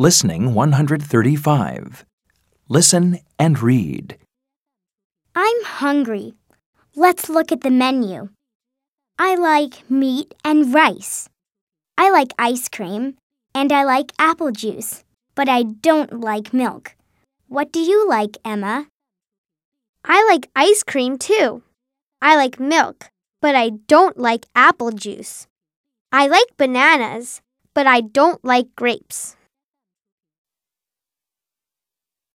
Listening 135. Listen and read. I'm hungry. Let's look at the menu. I like meat and rice. I like ice cream and I like apple juice, but I don't like milk. What do you like, Emma? I like ice cream too. I like milk, but I don't like apple juice. I like bananas, but I don't like grapes.